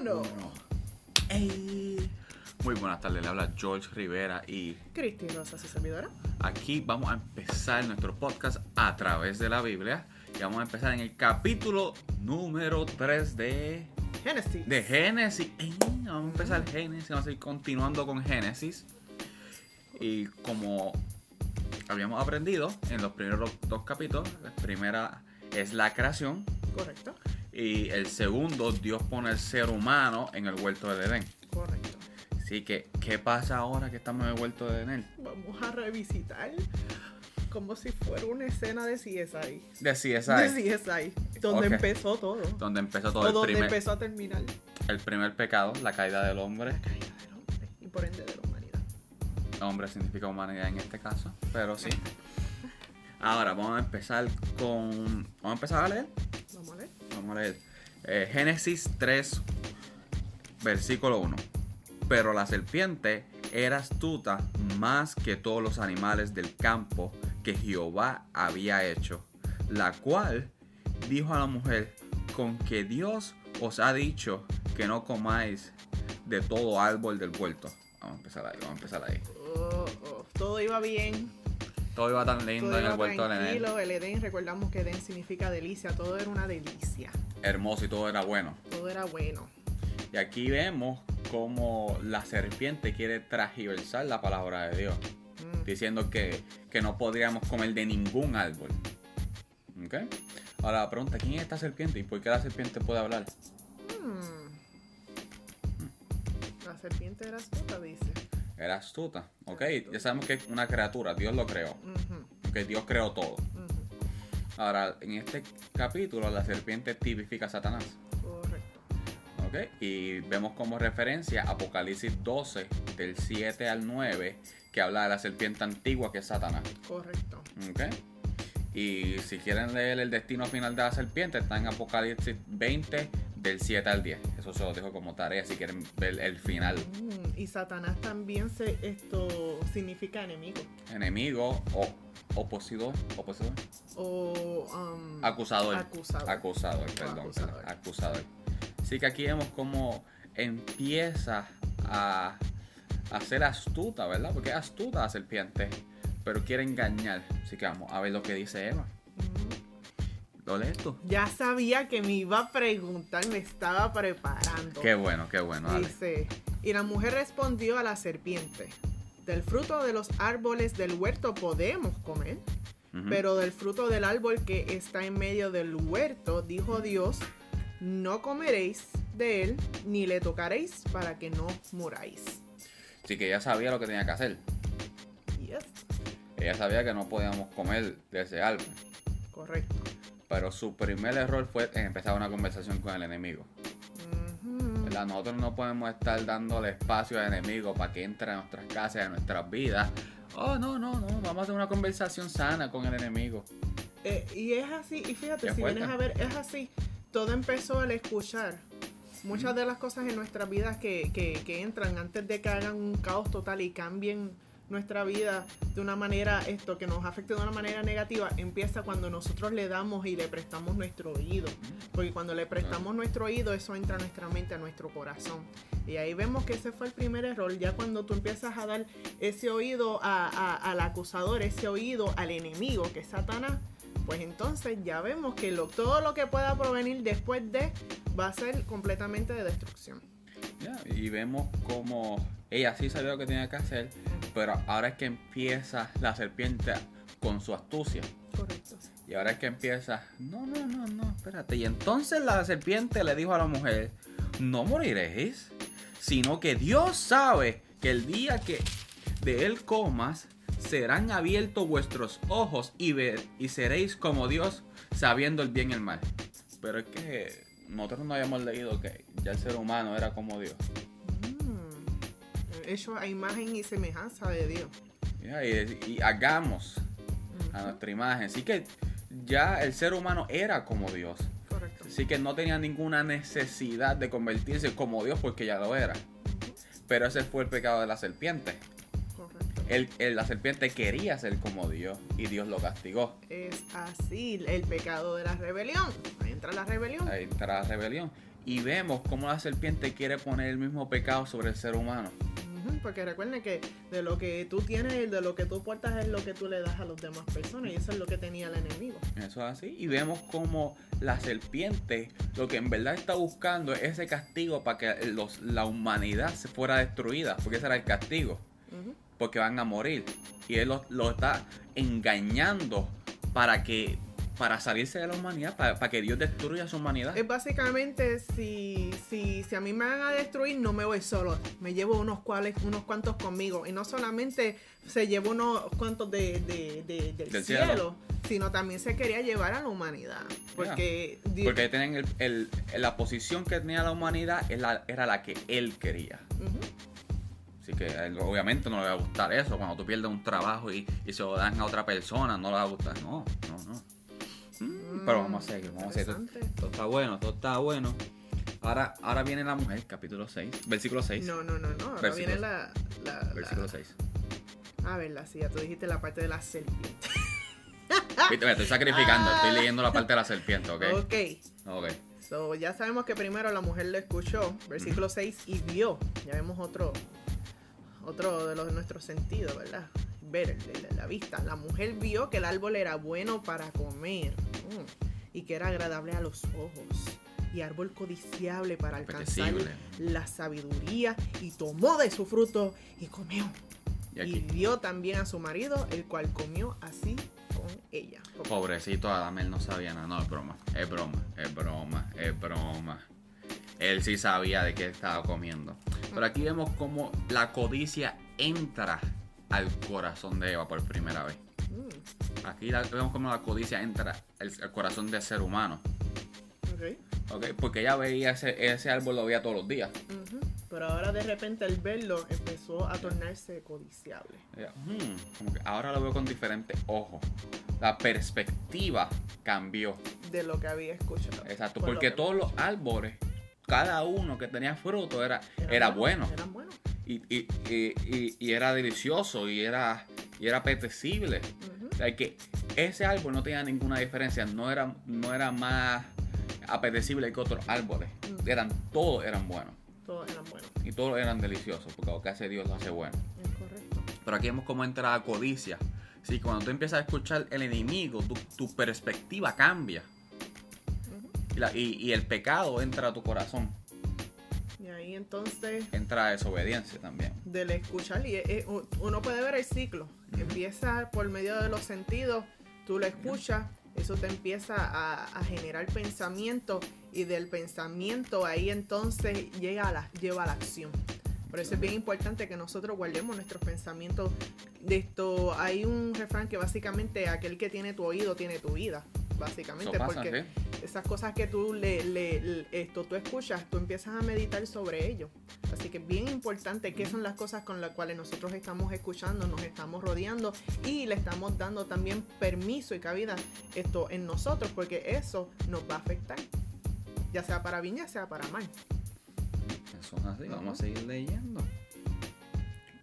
uno. Ey. Muy buenas tardes, le habla George Rivera y Cristi Rosa, su servidora. aquí vamos a empezar nuestro podcast a través de la Biblia y vamos a empezar en el capítulo número 3 de, Génesis. de Génesis. Ey, vamos a empezar Génesis, vamos a ir continuando con Génesis y como habíamos aprendido en los primeros dos capítulos, la primera es la creación Correcto. Y el segundo Dios pone el ser humano en el huerto del Edén. Correcto. Así que, ¿qué pasa ahora que estamos en el huerto de Edén? Vamos a revisitar como si fuera una escena de CSI. De CSI, De CSI. Donde Ok. empezó todo. donde empezó todo O el donde primer, empezó a terminar el primer pecado, la caída del hombre. la caída del hombre. Y por ende de la humanidad. Hombre significa humanidad en este caso, pero sí. Ahora vamos a empezar con. Vamos a empezar a leer. Vamos a leer. Eh, Génesis 3, versículo 1. Pero la serpiente era astuta más que todos los animales del campo que Jehová había hecho, la cual dijo a la mujer, con que Dios os ha dicho que no comáis de todo árbol del huerto. Vamos a empezar ahí, vamos a empezar ahí. Oh, oh. Todo iba bien. Todo iba tan lindo Todo en el huerto del Edén. tranquilo. El Edén, recordamos que Edén significa delicia. Todo era una delicia. Hermoso y todo era bueno. Todo era bueno. Y aquí vemos cómo la serpiente quiere transversar la palabra de Dios, Mm. diciendo que, que no podríamos comer de ningún árbol. ¿Ok? Ahora la pregunta, ¿quién es esta serpiente y por qué la serpiente puede hablar? Hmm. La serpiente era astuta, dice. Era astuta, ¿ok? Ya sabemos que es una criatura, Dios lo creó, ¿ok? Dios creó todo. Ahora, en este capítulo la serpiente tipifica a Satanás, Correcto. ¿ok? Y vemos como referencia Apocalipsis 12, del 7 al 9, que habla de la serpiente antigua que es Satanás. Correcto. Ok. Y si quieren leer el destino final de la serpiente, está en Apocalipsis 20, del 7 al 10. Eso se lo dejo como tarea si quieren ver el final. Mm, y Satanás también se esto significa enemigo. Enemigo o opositor, opositor, O um, acusador. Acusador. Acusador, perdón. acusador. perdón, acusador. Así que aquí vemos cómo empieza a, a ser astuta, ¿verdad? Porque es astuta la serpiente, pero quiere engañar. Así que vamos a ver lo que dice Eva. mm, ¿Lo lees tú? Ya sabía que me iba a preguntar, me estaba preparando. Qué bueno, qué bueno, dale. Dice, y la mujer respondió a la serpiente, del fruto de los árboles del huerto podemos comer, pero del fruto del árbol que está en medio del huerto, dijo Dios, no comeréis de él, ni le tocaréis para que no muráis. Así que ella sabía lo que tenía que hacer. Yes, Ella sabía que no podíamos comer de ese árbol. correcto. Pero su primer error fue empezar una conversación con el enemigo. Nosotros no podemos estar dándole espacio al enemigo para que entre a nuestras casas, a nuestras vidas. Oh, no, no, no. Vamos a hacer una conversación sana con el enemigo. Eh, y es así, y fíjate, si vienes a ver, es así. Todo empezó al escuchar. Muchas de las cosas en nuestras vidas que, que, que entran antes de que hagan un caos total y cambien nuestra vida de una manera, esto que nos afecte de una manera negativa, empieza cuando nosotros le damos y le prestamos nuestro oído. Porque cuando le prestamos nuestro oído, eso entra a nuestra mente, a nuestro corazón. Y ahí vemos que ese fue el primer error. Ya cuando tú empiezas a dar ese oído a- al acusador, ese oído al enemigo, que es Satanás, pues entonces ya vemos que lo, todo lo que pueda provenir después de va a ser completamente de destrucción. Ya, Y vemos como ella sí sabía lo que tenía que hacer, pero ahora es que empieza la serpiente con su astucia. Correcto. Y ahora es que empieza, no, no, no, no, espérate. Y entonces la serpiente le dijo a la mujer, no moriréis, sino que Dios sabe que el día que de él comas, serán abiertos vuestros ojos y, ver, y seréis como Dios, sabiendo el bien y el mal. Pero es que nosotros no habíamos leído que ya el ser humano era como Dios. Mm. Hecho a imagen y semejanza de Dios. Y hagamos a nuestra imagen. Así que ya el ser humano era como Dios. Correcto. Así que no tenía ninguna necesidad de convertirse como Dios porque ya lo era. Pero ese fue el pecado de la serpiente. El- el- la serpiente quería ser como Dios y Dios lo castigó. Es así, el pecado de la rebelión. Ahí entra la rebelión. Ahí entra la rebelión. Y vemos cómo la serpiente quiere poner el mismo pecado sobre el ser humano. Porque recuerden que de lo que tú tienes y de lo que tú portas es lo que tú le das a las demás personas y eso es lo que tenía el enemigo. Eso es así. Y vemos cómo la serpiente lo que en verdad está buscando es ese castigo para que los- la humanidad se fuera destruida. Porque ese era el castigo. Ujú. Porque van a morir. Y él lo, lo está engañando para que para salirse de la humanidad, para, para que Dios destruya su humanidad. Es básicamente si, si, si a mí me van a destruir, no me voy solo. Me llevo unos, cuales, unos cuantos conmigo. Y no solamente se llevó unos cuantos de, de- de- del, Del cielo, cielo. sino también se quería llevar a la humanidad. Porque, Dios- Porque tienen el- el- la posición que tenía la humanidad era la que él quería. Así que él obviamente no le va a gustar eso. Cuando tú pierdes un trabajo y, y se lo dan a otra persona, no le va a gustar. No, no, no. Mm, pero vamos a seguir, vamos a seguir. Todo está bueno, todo está bueno. Ahora, ahora viene la mujer, capítulo 6, versículo 6. No, no, no, no. Ahora Versículo- viene la, la- la- Versículo 6. A ver, la sí, ya tú dijiste la parte de la serpiente. Viste, me estoy sacrificando, estoy leyendo la parte de la serpiente, ¿ok? Ok. Ok. So, ya sabemos que primero la mujer lo escuchó, versículo 6, y vio. Ya vemos otro, otro de los nuestros sentidos, ¿verdad? Ver, la vista. La mujer vio que el árbol era bueno para comer mm, y que era agradable a los ojos y árbol codiciable para alcanzar la sabiduría y tomó de su fruto y comió. Y Y dio también a su marido, el cual comió así con ella. pobrecito Adam, él no sabía nada. No, es broma, es broma, es broma, es broma. Él sí sabía de qué estaba comiendo. Pero aquí vemos cómo la codicia entra al corazón de Eva por primera vez. Aquí la- vemos cómo la codicia entra al, al corazón del ser humano. ok. ¿ok? Porque ella veía ese, ese árbol, lo veía todos los días. Pero ahora de repente al verlo empezó a tornarse codiciable. "Hmm", como que ahora lo veo con diferentes ojos. La perspectiva cambió. de lo que había escuchado. Exacto, Por porque que- todos los árboles, cada uno que tenía fruto era, era bueno. Eran buenos. Y, y- y- y- y era delicioso y era, y era apetecible. O sea, que ese árbol no tenía ninguna diferencia, no era, no era más apetecible que otros árboles. Eran, todos eran buenos Todos eran buenos. y todos eran deliciosos, porque lo que hace Dios lo hace bueno. Es correcto. Pero aquí vemos cómo entra la codicia. Sí, cuando tú empiezas a escuchar el enemigo, tu, tu perspectiva cambia. Y, la- y- y el pecado entra a tu corazón. Y ahí entonces, Entra desobediencia también. del escuchar, y eh, uno puede ver el ciclo. Empieza por medio de los sentidos, tú lo escuchas, eso te empieza a, a generar pensamiento y del pensamiento ahí entonces llega a la, lleva a la acción. Por eso es bien importante que nosotros guardemos nuestros pensamientos. De esto hay un refrán que básicamente aquel que tiene tu oído tiene tu vida, básicamente, pasa, porque esas cosas que tú le, le- le- esto tú escuchas, tú empiezas a meditar sobre ello. Así que es bien importante qué son las cosas con las cuales nosotros estamos escuchando, nos estamos rodeando y le estamos dando también permiso y cabida esto en nosotros, porque eso nos va a afectar, ya sea para bien, ya sea para mal. Eso es así. Vamos a seguir leyendo.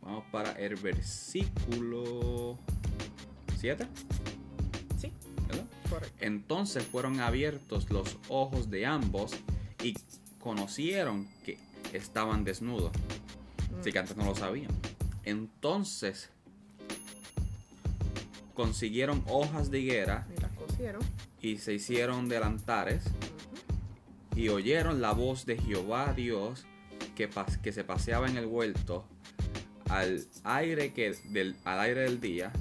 Vamos para el versículo 7. Entonces fueron abiertos los ojos de ambos y conocieron que estaban desnudos. Así que antes no lo sabían. Entonces consiguieron hojas de higuera Y las cosieron. y se hicieron delantares y oyeron la voz de Jehová Dios que, pas- que se paseaba en el huerto al aire, que, del, al aire del día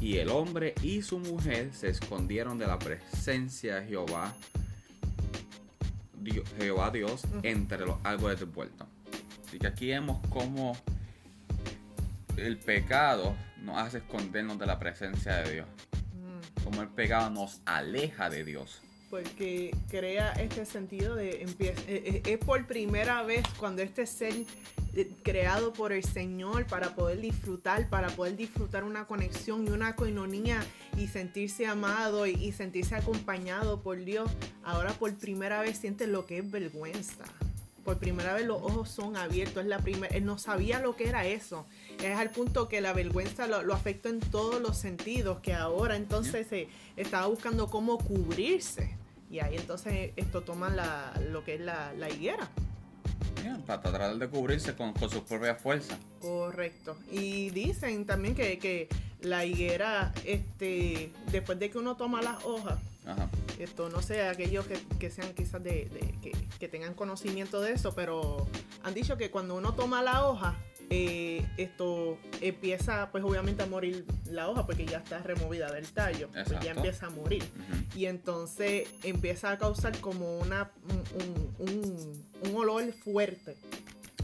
y el hombre y su mujer se escondieron de la presencia de Jehová Dio- Jehová Dios entre los árboles del huerto. Así que aquí vemos cómo el pecado nos hace escondernos de la presencia de Dios. Mm. Como el pecado nos aleja de Dios. Porque crea este sentido de empieza eh, eh, es por primera vez cuando este ser eh, creado por el Señor para poder disfrutar, para poder disfrutar una conexión y una coinonía y sentirse amado y, y sentirse acompañado por Dios, ahora por primera vez siente lo que es vergüenza. por primera vez los ojos son abiertos. Es la primera, él no sabía lo que era eso. Es al punto que la vergüenza lo, lo afectó en todos los sentidos, que ahora entonces se estaba buscando cómo cubrirse. Y ahí entonces esto toma la, lo que es la, la higuera. Yeah, para tratar de cubrirse con, con sus propias fuerzas. Correcto. Y dicen también que, que la higuera, este, después de que uno toma las hojas, Ajá. esto no sé, aquellos que, que sean quizás de, de- que, que tengan conocimiento de eso, pero han dicho que cuando uno toma la hoja, eh, esto empieza pues obviamente a morir la hoja porque ya está removida del tallo, pues ya empieza a morir. Y entonces empieza a causar como una, un, un- un- un olor fuerte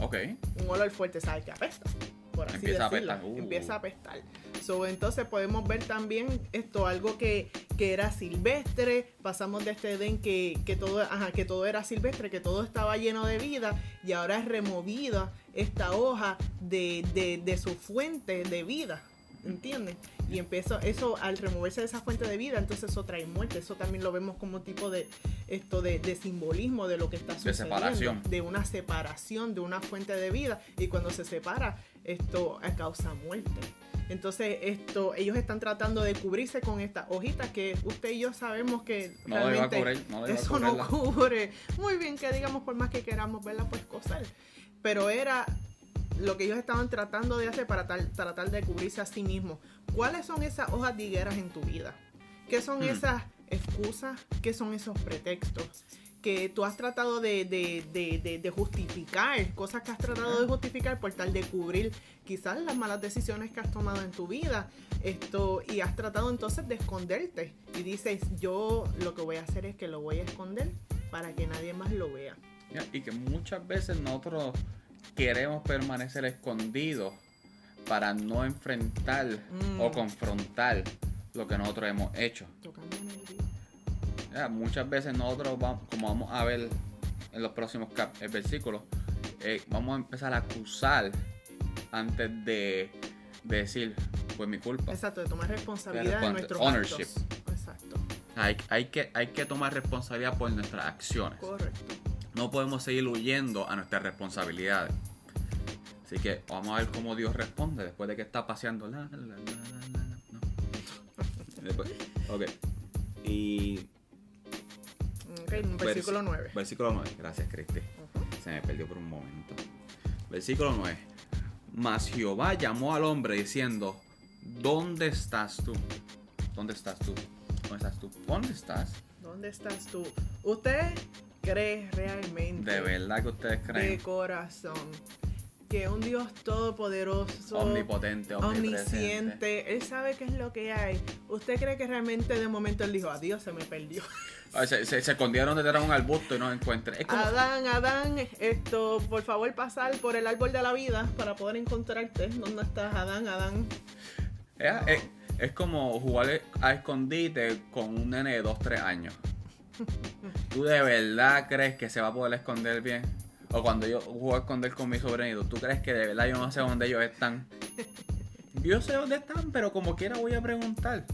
Ok. un olor fuerte, ¿sabes? Que apesta. Por así Empieza a decirlo. apestar, uh. Empieza a apestar. So, entonces podemos ver también esto, algo que, que era silvestre. Pasamos de este Edén que, que, todo, ajá, que todo era silvestre, que todo estaba lleno de vida. Y ahora es removida esta hoja de, de, de su fuente de vida. ¿Entiendes? Y empieza eso al removerse de esa fuente de vida, entonces eso trae muerte. Eso también lo vemos como tipo de esto de, de simbolismo de lo que está De sucediendo. separación. De una separación, de una fuente de vida. Y cuando se separa, esto causa muerte. Entonces, esto, ellos están tratando de cubrirse con estas hojitas que usted y yo sabemos que No realmente cubrir, no eso no cubre. Muy bien que digamos, por más que queramos verla, pues coser. Pero era lo que ellos estaban tratando de hacer para tal- tratar de cubrirse a sí mismos. ¿Cuáles son esas hojas de higueras en tu vida? ¿Qué son Hmm. esas excusas? ¿Qué son esos pretextos? Que tú has tratado de, de- de- de- justificar, cosas que has tratado de justificar por tal de cubrir quizás las malas decisiones que has tomado en tu vida. Esto, y has tratado entonces de esconderte. Y dices, yo lo que voy a hacer es que lo voy a esconder para que nadie más lo vea. Y que muchas veces nosotros queremos permanecer escondidos para no enfrentar Mm. o confrontar lo que nosotros hemos hecho. Ya, muchas veces nosotros vamos, como vamos a ver en los próximos eh, versículos, eh, vamos a empezar a acusar antes de, de decir, pues mi culpa. Exacto, de tomar responsabilidad de nuestros ownership. actos. Exacto, Hay, hay, que, hay que tomar responsabilidad por nuestras acciones. correcto. No podemos seguir huyendo a nuestras responsabilidades. Así que vamos a ver cómo Dios responde después de que está paseando. La, la, no. Después- ok. Y Ok, versículo vers- 9. Versículo 9. Gracias, Cristi. Se me perdió por un momento. Versículo 9. Mas Jehová llamó al hombre diciendo, ¿dónde estás tú? ¿Dónde estás tú? ¿Dónde estás tú? ¿Dónde estás? ¿Dónde estás tú? ¿Usted cree realmente De verdad que ustedes de creen. corazón que un Dios todopoderoso, Omnipotente, omnisciente, Él sabe qué es lo que hay? ¿Usted cree que realmente de momento Él dijo, adiós, se me perdió? Se, se, se escondieron detrás de un arbusto y no encuentran. Es como, Adán, Adán, esto, por favor pasar por el árbol de la vida para poder encontrarte. ¿Dónde estás, Adán, Adán? es, es- es como jugar a escondite con un nene de 2, 3 años. ¿Tú de verdad crees que se va a poder esconder bien? O cuando yo juego a esconder con mi sobrinito, ¿tú crees que de verdad yo no sé dónde ellos están? Yo sé dónde están, pero como quiera voy a preguntar.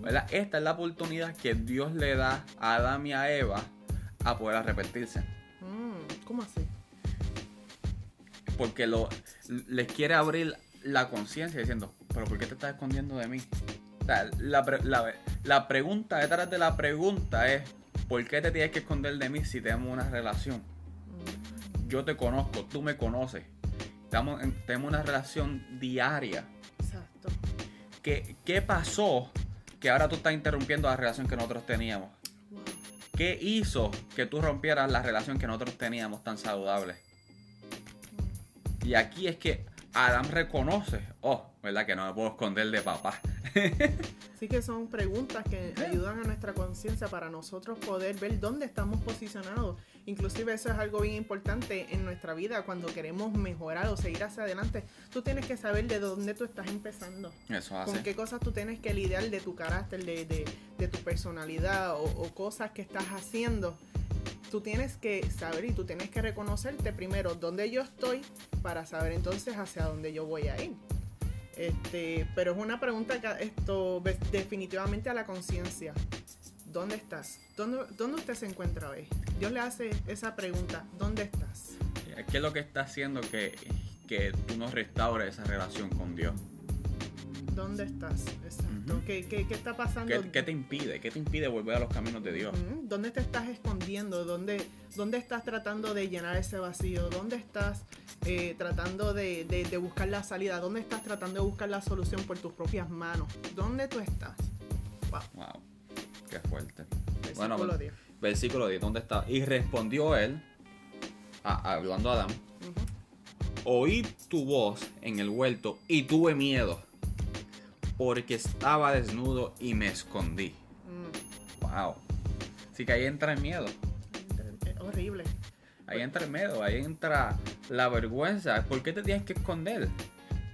¿Verdad? Esta es la oportunidad que Dios le da a Adán y a Eva a poder arrepentirse. Mm, ¿Cómo así? Porque lo, les quiere abrir la conciencia diciendo, pero ¿por qué te estás escondiendo de mí? O sea, la, pre- la- la pregunta detrás de la pregunta es, ¿por qué te tienes que esconder de mí si tenemos una relación? Mm, Yo te conozco, tú me conoces. Estamos en- tenemos una relación diaria. exacto. ¿Qué, ¿Qué pasó que ahora tú estás interrumpiendo la relación que nosotros teníamos? Wow. ¿Qué hizo que tú rompieras la relación que nosotros teníamos tan saludable? Y aquí es que Adam reconoce, oh, ¿verdad? Que no me puedo esconder de papá. Así que son preguntas que ayudan a nuestra conciencia para nosotros poder ver dónde estamos posicionados. Inclusive eso es algo bien importante en nuestra vida cuando queremos mejorar o seguir hacia adelante. Tú tienes que saber de dónde tú estás empezando. Eso Con hace. qué cosas tú tienes que lidiar de tu carácter, de, de- de tu personalidad o, o cosas que estás haciendo. Tú tienes que saber y tú tienes que reconocerte primero dónde yo estoy para saber entonces hacia dónde yo voy a ir. Este, pero es una pregunta que esto definitivamente a la conciencia. ¿Dónde estás? ¿Dónde, ¿Dónde usted se encuentra hoy? Dios le hace esa pregunta. ¿Dónde estás? ¿Qué es lo que está haciendo que, que tú no restaures esa relación con Dios? ¿Dónde estás? Exacto. ¿Qué, qué, qué está pasando? ¿Qué, qué te impide? ¿Qué te impide volver a los caminos de Dios? ¿Dónde te estás escondiendo? ¿Dónde, dónde estás tratando de llenar ese vacío? ¿Dónde estás eh, tratando de, de- de buscar la salida? ¿Dónde estás tratando de buscar la solución por tus propias manos? ¿Dónde tú estás? Wow. Wow, qué fuerte. Versículo Bueno, bueno. 10. Versículo 10, ¿dónde está? Y respondió él, a- hablando a Adán, oí tu voz en el huerto y tuve miedo, porque estaba desnudo y me escondí. Mm. Wow. Así que ahí entra el miedo. Eh, horrible. Ahí entra el miedo, ahí entra la vergüenza. ¿Por qué te tienes que esconder?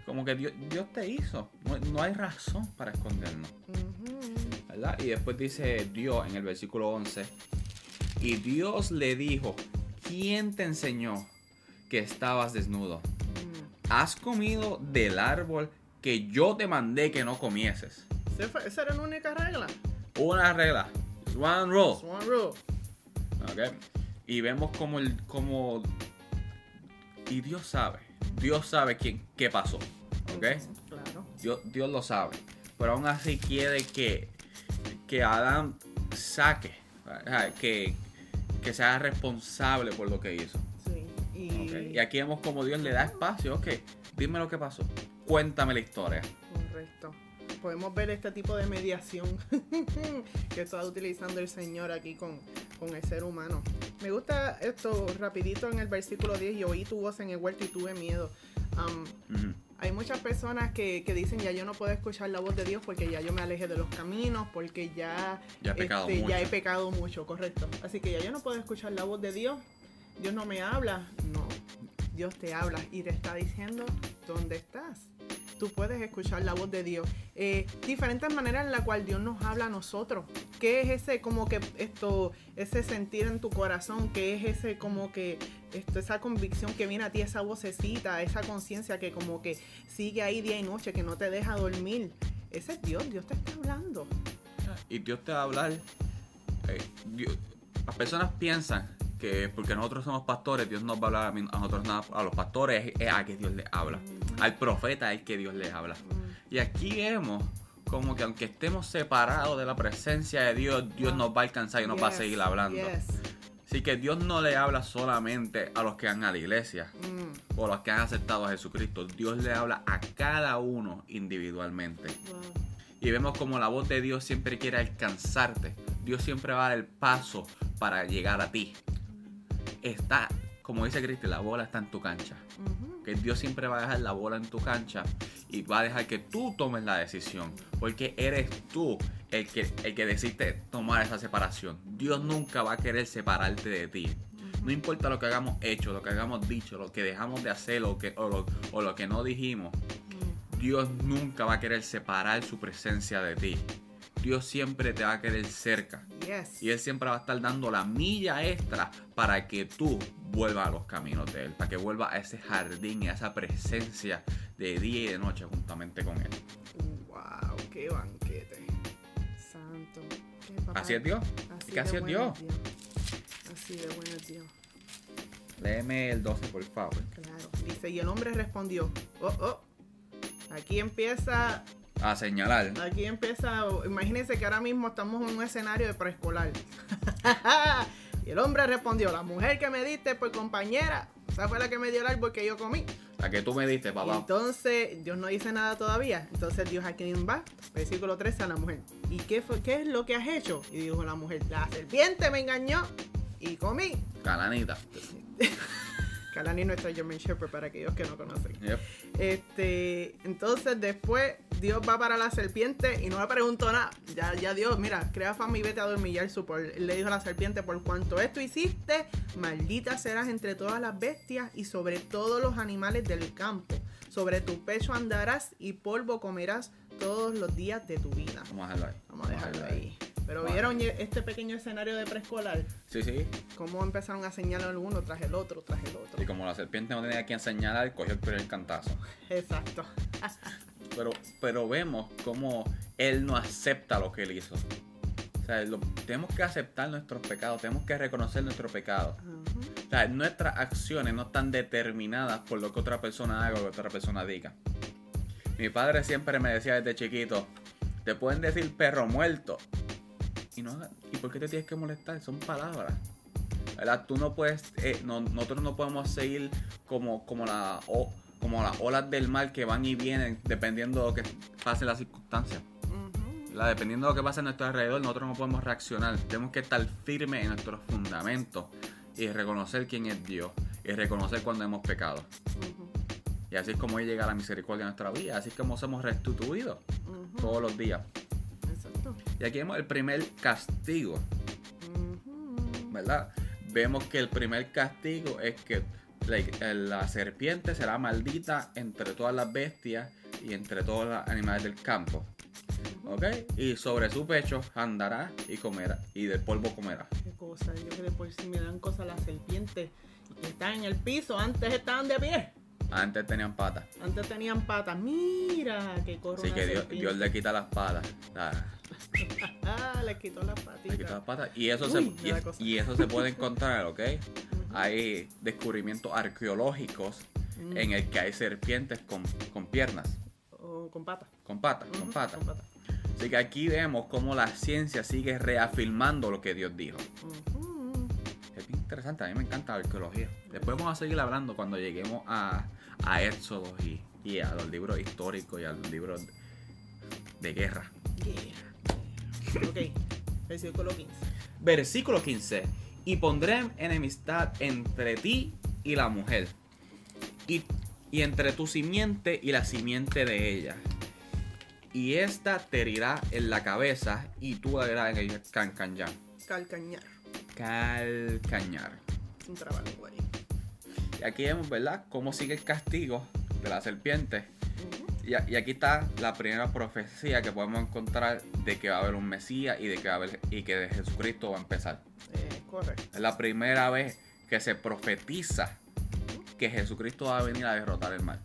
Como que Dios, Dios te hizo. No, no hay razón para escondernos. ¿Verdad? Y después dice Dios en el versículo 11. Y Dios le dijo, ¿quién te enseñó que estabas desnudo? Mm. ¿Has comido del árbol que yo te mandé que no comieses? ¿Ese fue- ¿Esa era la única regla? Una regla. It's One rule. One rule. ¿ok? Y vemos como el como y Dios sabe, Dios sabe quién qué pasó, ¿ok? Claro. Dios, Dios lo sabe, pero aún así quiere que que Adán saque, que que sea responsable por lo que hizo. Sí. Y, ¿ok? Y aquí vemos como Dios le da espacio, ok, dime lo que pasó, cuéntame la historia. Correcto. Podemos ver este tipo de mediación que está utilizando el Señor aquí con, con el ser humano. Me gusta esto rapidito en el versículo 10 y oí tu voz en el huerto y tuve miedo. Am, Ujú. hay muchas personas que, que dicen ya yo no puedo escuchar la voz de Dios porque ya yo me alejé de los caminos, porque ya, Ya he pecado este, ya he pecado mucho, correcto. Así que ya yo no puedo escuchar la voz de Dios. Dios no me habla. No, Dios te habla y te está diciendo dónde estás. Tú puedes escuchar la voz de Dios. Eh, diferentes maneras en la cual Dios nos habla a nosotros. ¿Qué es ese como que esto, ese sentir en tu corazón? ¿Qué es ese como que esto, esa convicción que viene a ti, esa vocecita, esa conciencia que como que sigue ahí día y noche, que no te deja dormir? Ese es Dios, Dios te está hablando. Y Dios te va a hablar. eh, las personas piensan que porque nosotros somos pastores, Dios nos va a hablar a, nosotros, nada- a los pastores, es, a que Dios les habla. Al profeta es que Dios les habla. Y aquí vemos como que aunque estemos separados de la presencia de Dios, Dios nos va a alcanzar y nos va a seguir hablando. Así que Dios no le habla solamente a los que van a la iglesia Mm, o a los que han aceptado a Jesucristo. Dios le habla a cada uno individualmente. wow. Y vemos como la voz de Dios siempre quiere alcanzarte. Dios siempre va a dar el paso para llegar a ti. Está, como dice Cristi, la bola está en tu cancha. Que Dios siempre va a dejar la bola en tu cancha y va a dejar que tú tomes la decisión. Porque eres tú el que, el que decide tomar esa separación. Dios nunca va a querer separarte de ti. No importa lo que hayamos hecho, lo que hayamos dicho, lo que dejamos de hacer o, que, o, lo, o lo que no dijimos. Dios nunca va a querer separar su presencia de ti. Dios siempre te va a querer cerca. Yes. Y Él siempre va a estar dando la milla extra para que tú vuelvas a los caminos de Él. Para que vuelvas a ese jardín y a esa presencia de día y de noche juntamente con Él. Wow, qué banquete. Santo. qué papá- Así es Dios. Así que así es bueno Dios. Así de bueno es Dios. Léeme el 12, por favor. Claro. Dice, y el hombre respondió, oh, oh. Aquí empieza, A señalar. aquí empieza, imagínense que ahora mismo estamos en un escenario de preescolar. y el hombre respondió, la mujer que me diste por compañera, esa fue la que me dio el árbol que yo comí. La que tú me diste, Y papá. entonces Dios no dice nada todavía. Entonces Dios a quién va, versículo 13 a la mujer. ¿Y qué, fue, qué es lo que has hecho? Y dijo la mujer, la serpiente me engañó y comí. Calanita. Kalani es nuestra German Shepherd para aquellos que no conocen. Yep. Este, entonces después Dios va para la serpiente y no le preguntó nada. Ya, ya Dios, mira, crea fama y vete a dormir. Ya el le dijo a la serpiente, por cuanto esto hiciste, maldita serás entre todas las bestias y sobre todos los animales del campo. Sobre tu pecho andarás y polvo comerás todos los días de tu vida. Vamos a dejarlo ahí. Vamos a dejarlo ahí. Pero vieron este pequeño escenario de preescolar, Sí, sí. cómo empezaron a señalar uno tras el otro, tras el otro. Y como la serpiente no tenía quien señalar, cogió el primer cantazo. Exacto. Pero, pero vemos cómo él no acepta lo que él hizo. O sea, lo- tenemos que aceptar nuestros pecados, tenemos que reconocer nuestro pecado. O sea, nuestras acciones no están determinadas por lo que otra persona haga o lo que otra persona diga. Mi padre siempre me decía desde chiquito, te pueden decir perro muerto. Y, no, ¿y por qué te tienes que molestar? Son palabras. ¿Verdad? Tú no puedes, eh, no- nosotros no podemos seguir como, como, la, o- como las olas del mar que van y vienen dependiendo de lo que pase las circunstancias. Dependiendo de lo que pasa a nuestro alrededor, nosotros no podemos reaccionar. Tenemos que estar firmes en nuestros fundamentos y reconocer quién es Dios y reconocer cuando hemos pecado. Y así es como llega la misericordia en nuestra vida, así es como somos restituidos todos los días. Exacto. Y aquí vemos el primer castigo. ¿verdad? Vemos que el primer castigo es que like, eh, la serpiente será maldita entre todas las bestias y entre todos los animales del campo. ¿Ok? Y sobre su pecho andará y comerá, y del polvo comerá. Qué cosa, yo que de por si me dan cosas las serpientes y están en el piso, antes estaban de pie, Antes tenían patas. antes tenían patas. Mira que corre Así una que Dios. Dios le quita las patas. Ah, le quitó las le quita patitas. las patas. Y eso, Uy, se, y, y eso se puede encontrar, ¿ok? Hay descubrimientos arqueológicos Mm. en el que hay serpientes con, con piernas, O con patas. con patas, con patas. Con patas. Así que aquí vemos cómo la ciencia sigue reafirmando lo que Dios dijo. Es bien interesante, a mí me encanta la arqueología. Después vamos a seguir hablando cuando lleguemos a, a Éxodo y, y a los libros históricos y a los libros de guerra. Yeah. Ok, versículo 15. Versículo 15. Y pondré enemistad entre ti y la mujer. Y, y entre tu simiente y la simiente de ella. Y esta te herirá en la cabeza y tú la herirás en el cancañar. Calcañar. Calcañar. Un trabajo, güey. Y aquí vemos, ¿verdad? Cómo sigue el castigo de la serpiente. Y, aquí está la primera profecía que podemos encontrar de que va a haber un Mesías y de que va a haber, y que de Jesucristo va a empezar. Eh, correcto. Es la primera vez que se profetiza que Jesucristo va a venir a derrotar el mal.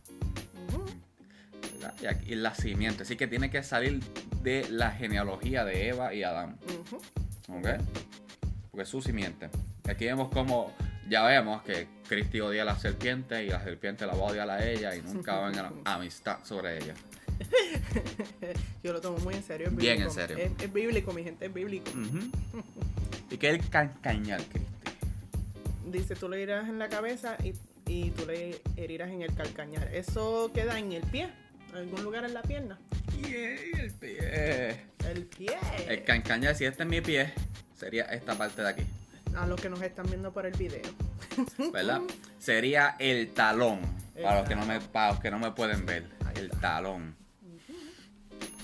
Y aquí y la simiente. Así que tiene que salir de la genealogía de Eva y Adán. ¿Ok? Porque es su simiente. Aquí vemos como ya vemos que Cristi odia a la serpiente y la serpiente la va a odiar a ella y nunca va a haber amistad sobre ella. Yo lo tomo muy en serio. es Bien en serio. Es, es bíblico, mi gente, es bíblico. ¿Y qué es el cancañar, Cristi? Dice, tú le irás en la cabeza y, y tú le herirás en el calcañar. Eso queda en el pie, en algún lugar en la pierna. Yeah, el pie. El pie. El cancañar, si este es mi pie, sería esta parte de aquí. A los que nos están viendo por el video. ¿verdad? Sería el talón. El Para los, que no me, para los que no me pueden ver. El talón.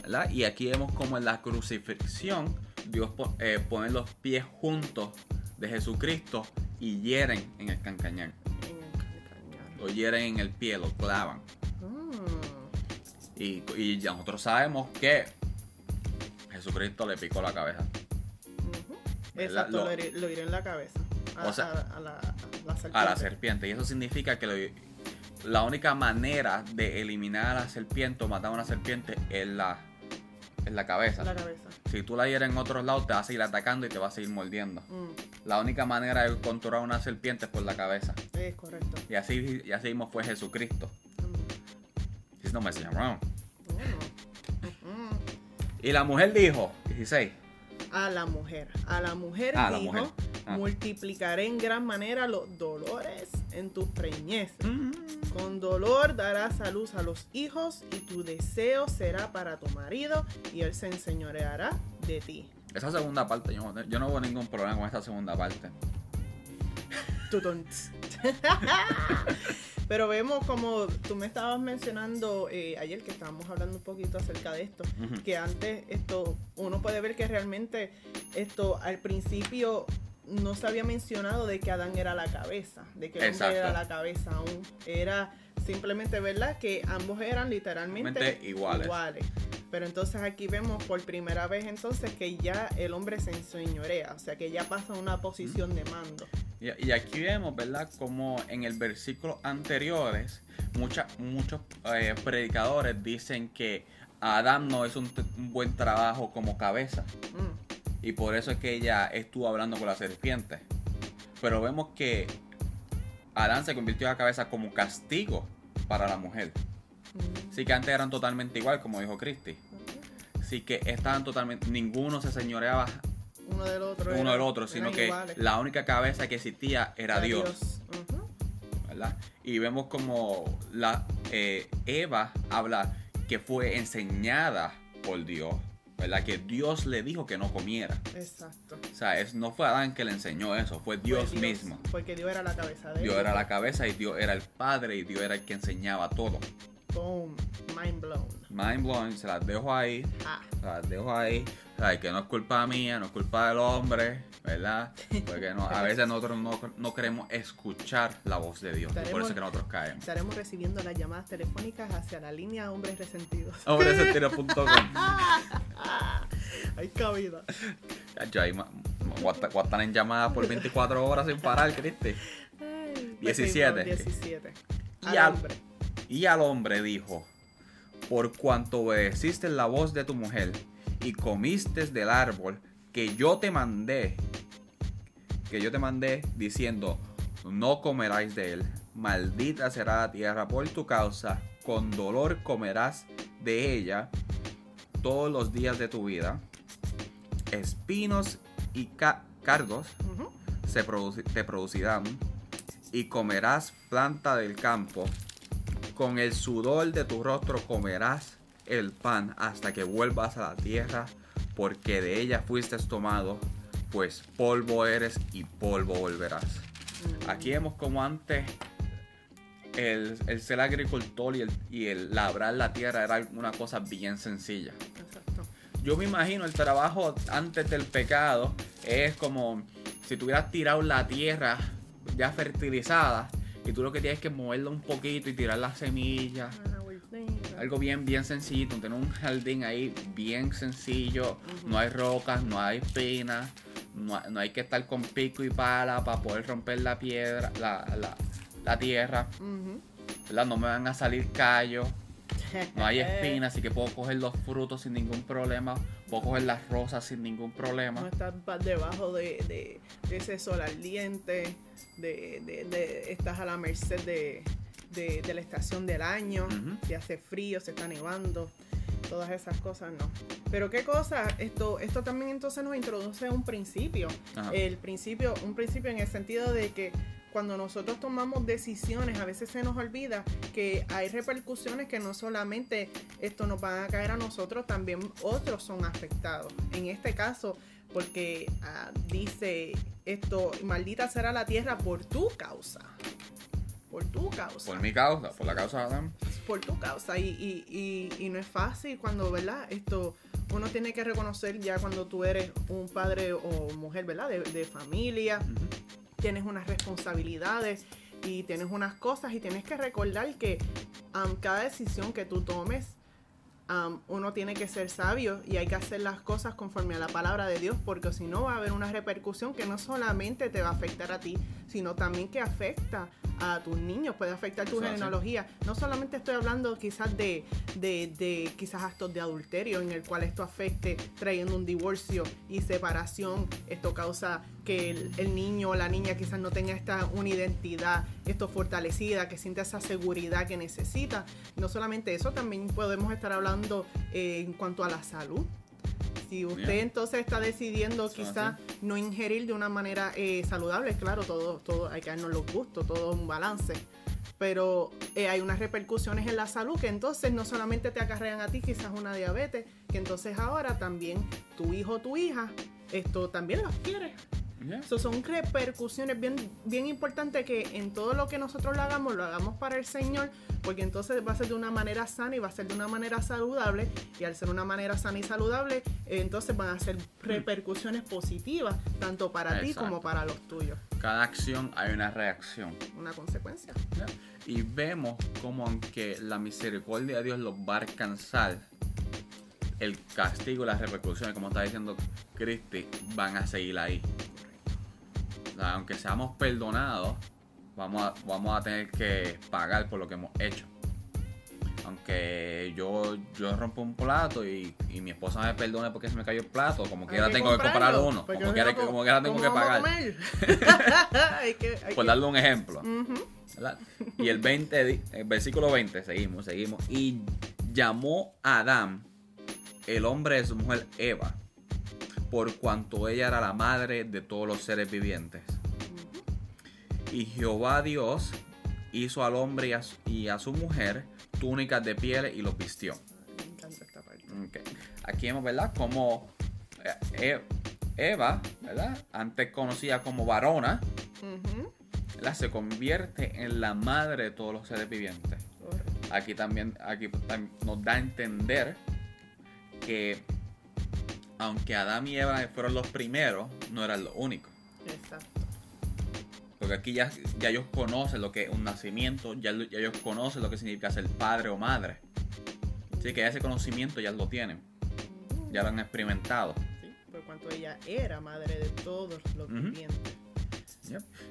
¿Verdad? Y aquí vemos como en la crucifixión Dios eh, pone los pies juntos de Jesucristo y hieren en el cancañar. En el calcañar. Lo hieren en el pie, lo clavan. Mm. Y, y ya nosotros sabemos que Jesucristo le picó la cabeza. Exacto, Lo- lo, iré- lo iré en la cabeza. A, O sea, a- a la, a la serpiente. a la serpiente. Y eso significa que lo- la única manera de eliminar a la serpiente o matar a una serpiente es la, es la cabeza. La cabeza. Si tú la hieres en otros lados, te va a seguir atacando y te va a seguir mordiendo. Mm, La única manera de controlar a una serpiente es por la cabeza. es correcto. Y así, y así mismo fue Jesucristo. Mm. He's no messing around. Y la mujer dijo, 16. A la mujer. A la mujer la dijo, mujer. Ah. multiplicaré en gran manera los dolores en tus preñeces. Mm. Con dolor darás a luz a los hijos y tu deseo será para tu marido y él se enseñoreará de ti. Esa segunda parte, yo, yo no veo ningún problema con esa segunda parte. Pero vemos como tú me estabas mencionando eh, ayer que estábamos hablando un poquito acerca de esto, que antes esto uno puede ver que realmente esto al principio no se había mencionado de que Adán era la cabeza, de que el hombre era la cabeza aún, era simplemente verdad que ambos eran literalmente Mente iguales. Pero entonces aquí vemos por primera vez entonces que ya el hombre se enseñorea, o sea que ya pasa a una posición de mando. Y, y aquí vemos, ¿verdad? Como en el versículo anteriores, mucha- muchos eh, predicadores dicen que Adán no hizo un, t- un buen trabajo como cabeza. Mm, Y por eso es que ella estuvo hablando con la serpiente. Pero vemos que Adán se convirtió en la cabeza como castigo para la mujer. Mm. Así que antes eran totalmente igual, como dijo Cristi. Así que estaban totalmente, ninguno se señoreaba Uno del otro. uno era- del otro, sino que iguales. la única cabeza que existía era Era Dios. ¿verdad? Y vemos como la eh, Eva habla que fue enseñada por Dios, ¿verdad? Que Dios le dijo que no comiera. Exacto. Sea, es, no fue Adán que le enseñó eso, fue Dios, Fue mismo. Porque Dios era la cabeza de Dios ellos. era la cabeza y Dios era el padre y Dios era el que enseñaba todo. Boom. Mind blown. Mind blowing, se las dejo ahí, Ah. se las dejo ahí. O sea, que no es culpa mía, no es culpa del hombre, ¿verdad? Porque no, a veces nosotros no, no queremos escuchar la voz de Dios. y por Estaremos- eso que nosotros caemos. Estaremos recibiendo las llamadas telefónicas hacia la línea Hombres Resentidos. Hombresentiro.com Hay cabida. Yo ahí estar en llamada por 24 horas sin parar. Ay, 17. 17. Y Al al- hombre. Y al hombre dijo, por cuanto obedeciste la voz de tu mujer y comiste del árbol que yo te mandé, que yo te mandé diciendo, no comeráis de él, maldita será la tierra por tu causa, con dolor comerás de ella todos los días de tu vida, espinos y ca- cardos Ujú. se produci- te producirán y comerás planta del campo. Con el sudor de tu rostro comerás el pan hasta que vuelvas a la tierra, porque de ella fuiste tomado, pues polvo eres y polvo volverás. Aquí vemos como antes el, el ser agricultor y el, y el labrar la tierra era una cosa bien sencilla. Yo me imagino el trabajo antes del pecado es como si tuvieras tirado la tierra ya fertilizada y tú lo que tienes que moverla un poquito y tirar las semillas. Ah. Algo bien, bien sencillito. Tener un jardín ahí bien sencillo. No hay rocas, no hay espinas. No, hay- no hay que estar con pico y pala para poder romper la piedra, la, la- la tierra. No me van a salir callos. No hay espinas, así que puedo coger los frutos sin ningún problema. Puedo coger las rosas sin ningún No problema. estás pa- debajo de, de- de ese sol ardiente, de, de- estás a la merced de, la estación del año, Ujú. si hace frío, se está nevando, todas esas cosas no. Pero qué cosa, esto, esto también entonces nos introduce un principio, Ajá. el principio, un principio en el sentido de que cuando nosotros tomamos decisiones, a veces se nos olvida que hay repercusiones que no solamente esto nos van a caer a nosotros, también otros son afectados. En este caso, porque ah, dice esto, maldita será la tierra por tu causa. Por tu causa Por mi causa, por la causa de Adán. por tu causa y, y, y, y no es fácil cuando, ¿verdad? Esto uno tiene que reconocer ya cuando tú eres un padre o mujer, ¿verdad? De, de familia. Tienes unas responsabilidades y tienes unas cosas y tienes que recordar que am, cada decisión que tú tomes, am, uno tiene que ser sabio y hay que hacer las cosas conforme a la palabra de Dios porque si no va a haber una repercusión que no solamente te va a afectar a ti, sino también que afecta a tus niños, puede afectar tu genealogía. No solamente estoy hablando quizás de, de, de quizás actos de adulterio en el cual esto afecte trayendo un divorcio y separación, esto causa que el, el niño o la niña quizás no tenga esta una identidad esto fortalecida, que sienta esa seguridad que necesita. No solamente eso, también podemos estar hablando eh, en cuanto a la salud. Si usted Yeah. entonces está decidiendo Eso es quizás no ingerir de una manera eh, saludable, claro, todo, todo hay que darnos los gustos, todo un balance. Pero eh, hay unas repercusiones en la salud que entonces no solamente te acarrean a ti quizás una diabetes, que entonces ahora también tu hijo o tu hija esto también los quiere. Yeah. So, son repercusiones bien, bien importantes que en todo lo que nosotros lo hagamos, lo hagamos para el Señor, porque entonces va a ser de una manera sana y va a ser de una manera saludable, y al ser una manera sana y saludable, entonces van a ser repercusiones positivas, tanto para ti Exacto. como para los tuyos. Cada acción hay una reacción. Una consecuencia. ¿ya? Y vemos como aunque la misericordia de Dios los va a alcanzar, el castigo y las repercusiones, como está diciendo Cristi, van a seguir ahí. Sea, aunque seamos perdonados, vamos a, vamos a tener que pagar por lo que hemos hecho. aunque yo, yo rompo un plato y, y mi esposa me perdone porque se me cayó el plato, como que que tengo que comprar uno, como no, como que ahora tengo ¿cómo que pagar. comer? Hay que- hay Por darle un ejemplo. Y el 20, di- el versículo 20, seguimos, seguimos. Y llamó a Adán, el hombre de su mujer Eva, por cuanto ella era la madre de todos los seres vivientes. Y Jehová Dios hizo al hombre y a, su- y a su mujer túnicas de piel y los vistió. Me encanta esta parte. Ok. Aquí vemos, ¿verdad? Como eh, E- Eva, ¿verdad? Antes conocida como varona. ¿verdad? Se convierte en la madre de todos los seres vivientes. Aquí también aquí nos da a entender que aunque Adán y Eva fueron los primeros, no eran los únicos. Exacto. Porque aquí ya, ya ellos conocen lo que es un nacimiento, ya, ya ellos conocen lo que significa ser padre o madre. Así que ese conocimiento ya lo tienen, ya lo han experimentado. Sí, por cuanto ella era madre de todos los Ujú. vivientes.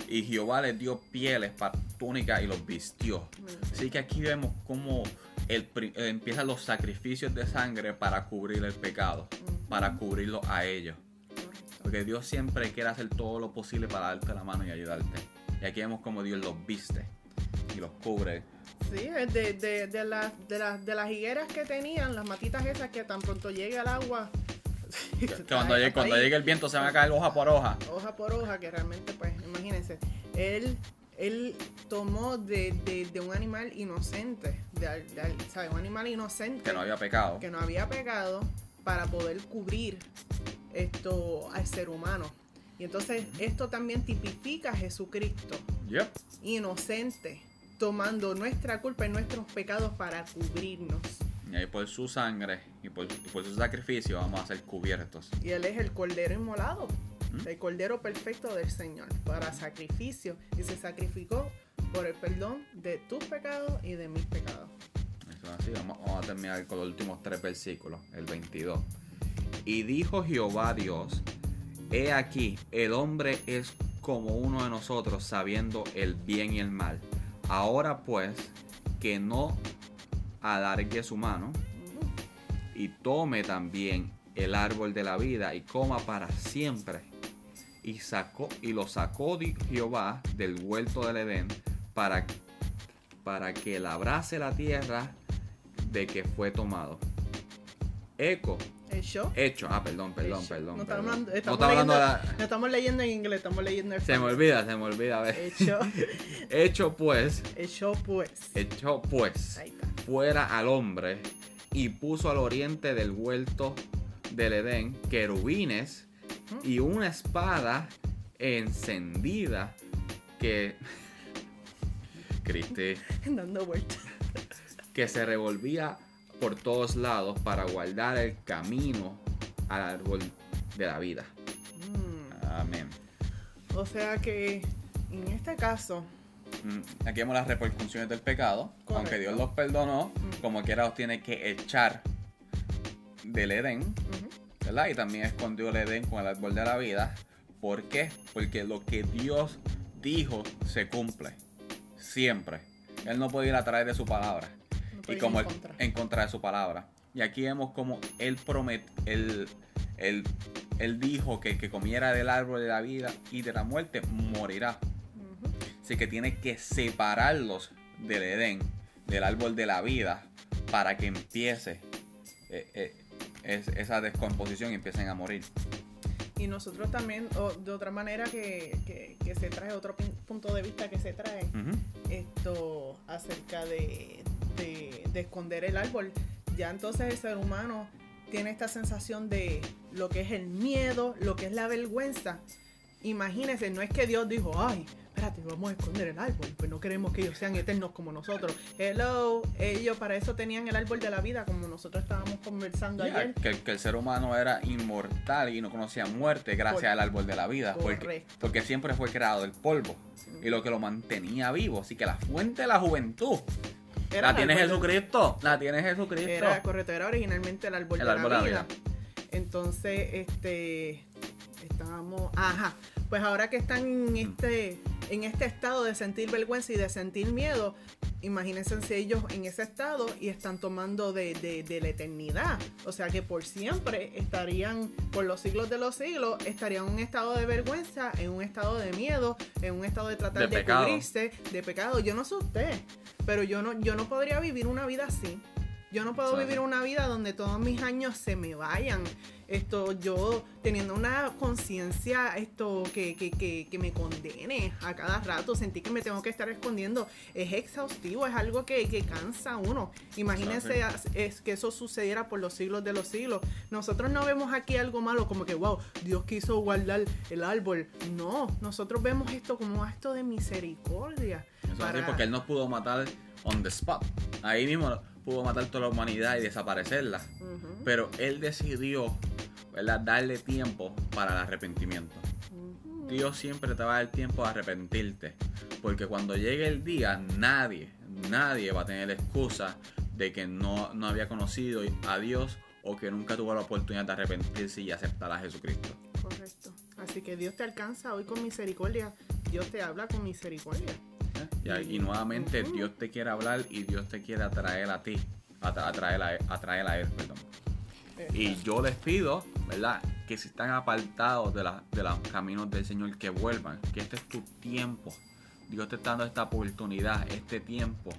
Y Jehová les dio pieles para túnica y los vistió. Así que aquí vemos cómo el empiezan los sacrificios de sangre para cubrir el pecado, para cubrirlo a ellos. Porque Dios siempre quiere hacer todo lo posible para darte la mano y ayudarte. Y aquí vemos cómo Dios los viste y los cubre. Sí, de, de, de, las- de, las, de las higueras que tenían, las matitas esas que tan pronto llegue al agua. Cuando, llegue, cuando llegue el viento se van a caer hoja por hoja. Hoja por hoja, que realmente, pues, imagínense, él, él tomó de, de, de un animal inocente, de, de. Un animal inocente Que no había pecado. que no había pecado para poder cubrir esto al ser humano. Y entonces esto también tipifica a Jesucristo, Yep. inocente, tomando nuestra culpa y nuestros pecados para cubrirnos. Y ahí por su sangre y por, y por su sacrificio vamos a ser cubiertos. Y Él es el cordero inmolado, ¿Mm? el cordero perfecto del Señor, para sacrificio. Y se sacrificó por el perdón de tus pecados y de mis pecados. Eso es así. Vamos, vamos a terminar con los últimos tres versículos. El 22. Y dijo Jehová Dios: He aquí, el hombre es como uno de nosotros, sabiendo el bien y el mal. Ahora pues, que no alargue su mano y tome también el árbol de la vida y coma para siempre. Y sacó y lo sacó Jehová del huerto del Edén para, para que labrase la tierra de que fue tomado. Eco, show. hecho, ah, perdón, perdón, perdón. No perdón. estamos hablando, No estamos hablando leyendo- la- no estamos leyendo en inglés, estamos leyendo en Se me olvida, se me olvida, a ver. Hecho, Hecho pues, hecho pues. hecho pues. Ahí está. fuera al hombre y puso al oriente del huerto del Edén querubines y una espada encendida que Cristi, Dando vueltas. que se revolvía por todos lados para guardar el camino al árbol de la vida. Mm, Amén. O sea que en este caso, Mm, Aquí vemos las repercusiones del pecado. Correcto. Aunque Dios los perdonó, Mm. como quiera los tiene que echar del Edén ¿verdad? Y también escondió el Edén con el árbol de la vida. ¿Por qué? Porque lo que Dios dijo se cumple. Siempre. Él no puede ir a través de su palabra. no y como en él- contra. en contra de su palabra. Y aquí vemos como él promete, él, él, él dijo que el que comiera del árbol de la vida y de la muerte morirá. Así que tiene que separarlos del Edén, del árbol de la vida, para que empiece eh, eh, es- esa descomposición y empiecen a morir. Y nosotros también, o de otra manera que, que- que se trae, otro punto de vista que se trae, esto acerca de, de- de esconder el árbol. Ya entonces el ser humano tiene esta sensación de lo que es el miedo, lo que es la vergüenza. Imagínense, no es que Dios dijo, ay, espérate, vamos a esconder el árbol, pues no queremos que ellos sean eternos como nosotros. Hello, ellos para eso tenían el árbol de la vida, como nosotros estábamos conversando ayer. que, que el ser humano era inmortal y no conocía muerte gracias al árbol de la vida. Porque, siempre fue creado del polvo y lo que lo mantenía vivo. Así que la fuente de la juventud Era la el tiene Jesucristo. La tiene Jesucristo. Era correcto, era originalmente el árbol, El de, árbol la de la vida. vida. Entonces, este estábamos, ajá, pues ahora que están en este en este estado de sentir vergüenza y de sentir miedo, imagínense si ellos en ese estado y están tomando de, de, de, la eternidad. O sea que por siempre estarían, por los siglos de los siglos, estarían en un estado de vergüenza, en un estado de miedo, en un estado de tratar de, De cubrirse, de pecado. Yo no sé usted, pero yo no, yo no podría vivir una vida así. Yo no puedo Exacto. vivir una vida donde todos mis años se me vayan. Esto, yo teniendo una conciencia esto que, que, que, que me condene a cada rato, sentir que me tengo que estar escondiendo, es exhaustivo, es algo que, que cansa a uno. Imagínense es que eso sucediera por los siglos de los siglos. Nosotros no vemos aquí algo malo como que, wow, Dios quiso guardar el árbol. No, nosotros vemos esto como acto de misericordia. Eso es así, para- porque él nos pudo matar on the spot. Ahí mismo pudo matar toda la humanidad y desaparecerla. Pero él decidió, ¿verdad? Darle tiempo para el arrepentimiento. Dios siempre te va a dar tiempo a arrepentirte. Porque cuando llegue el día, nadie, nadie va a tener excusa de que no, no había conocido a Dios o que nunca tuvo la oportunidad de arrepentirse y aceptar a Jesucristo. Correcto. Así que Dios te alcanza hoy con misericordia. Dios te habla con misericordia. Y, nuevamente. Dios te quiere hablar y Dios te quiere atraer a ti. Atra- Atraer a, atraer a Él, perdón. Y yo les pido, ¿verdad? Que si están apartados de, la- de los caminos del Señor, que vuelvan. Que este es tu tiempo. Dios te está dando esta oportunidad, este tiempo,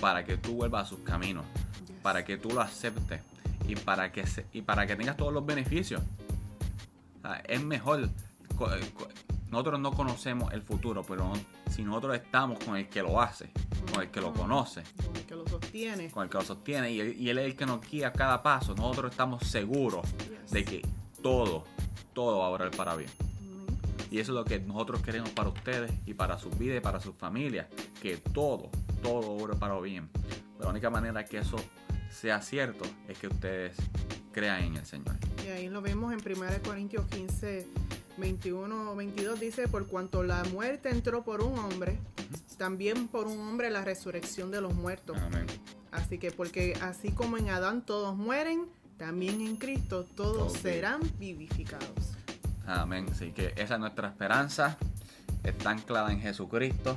para que tú vuelvas a sus caminos. Yes. Para que tú lo aceptes. Y para que, se- y para que tengas todos los beneficios. O sea, es mejor. Nosotros no conocemos el futuro, pero si nosotros estamos con el que lo hace, con el que lo conoce, Con el que lo sostiene. con el que lo sostiene y él, y él es el que nos guía a cada paso, nosotros estamos seguros Yes. de que todo, todo va a obrar para bien. Y eso es lo que nosotros queremos para ustedes y para sus vidas y para sus familias. Que todo, todo obre para bien. Pero la única manera que eso sea cierto es que ustedes crean en el Señor. Y ahí lo vemos en 1 Corintios 15, 21, 22. Dice, por cuanto la muerte entró por un hombre, también por un hombre la resurrección de los muertos. Amén. Así que porque así como en Adán todos mueren, también en Cristo todos serán vivificados. Amén. Así que esa es nuestra esperanza. Está anclada en Jesucristo.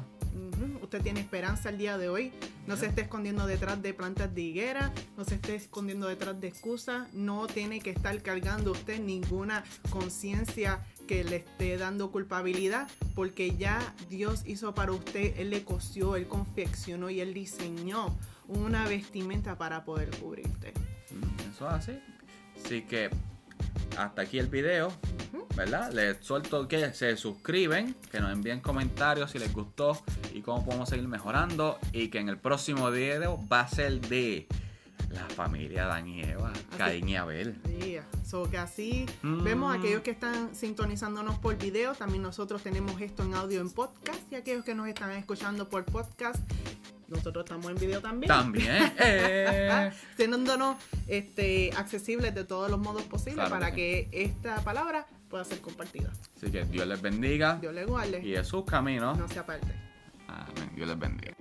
Usted tiene esperanza el día de hoy. No se esté escondiendo detrás de plantas de higuera, no se esté escondiendo detrás de excusas. No tiene que estar cargando usted ninguna conciencia que le esté dando culpabilidad, porque ya Dios hizo para usted, Él le cosió, Él confeccionó y Él diseñó una vestimenta para poder cubrirte. Mm, Eso es así. Así que hasta aquí el video. ¿Verdad? Les suelto que se suscriben, que nos envíen comentarios si les gustó y cómo podemos seguir mejorando. Y que en el próximo video va a ser de la familia Adán y Eva, Caín y Abel. Yeah. So que así Mm. vemos a aquellos que están sintonizándonos por video, también nosotros tenemos esto en audio en podcast y aquellos que nos están escuchando por podcast, nosotros estamos en video también. También. eh. Este, accesibles de todos los modos posibles Claro para que que esta palabra pueda ser compartida. Así que Dios les bendiga Dios le guarde, y de sus caminos. no se aparte. Amén. Dios les bendiga.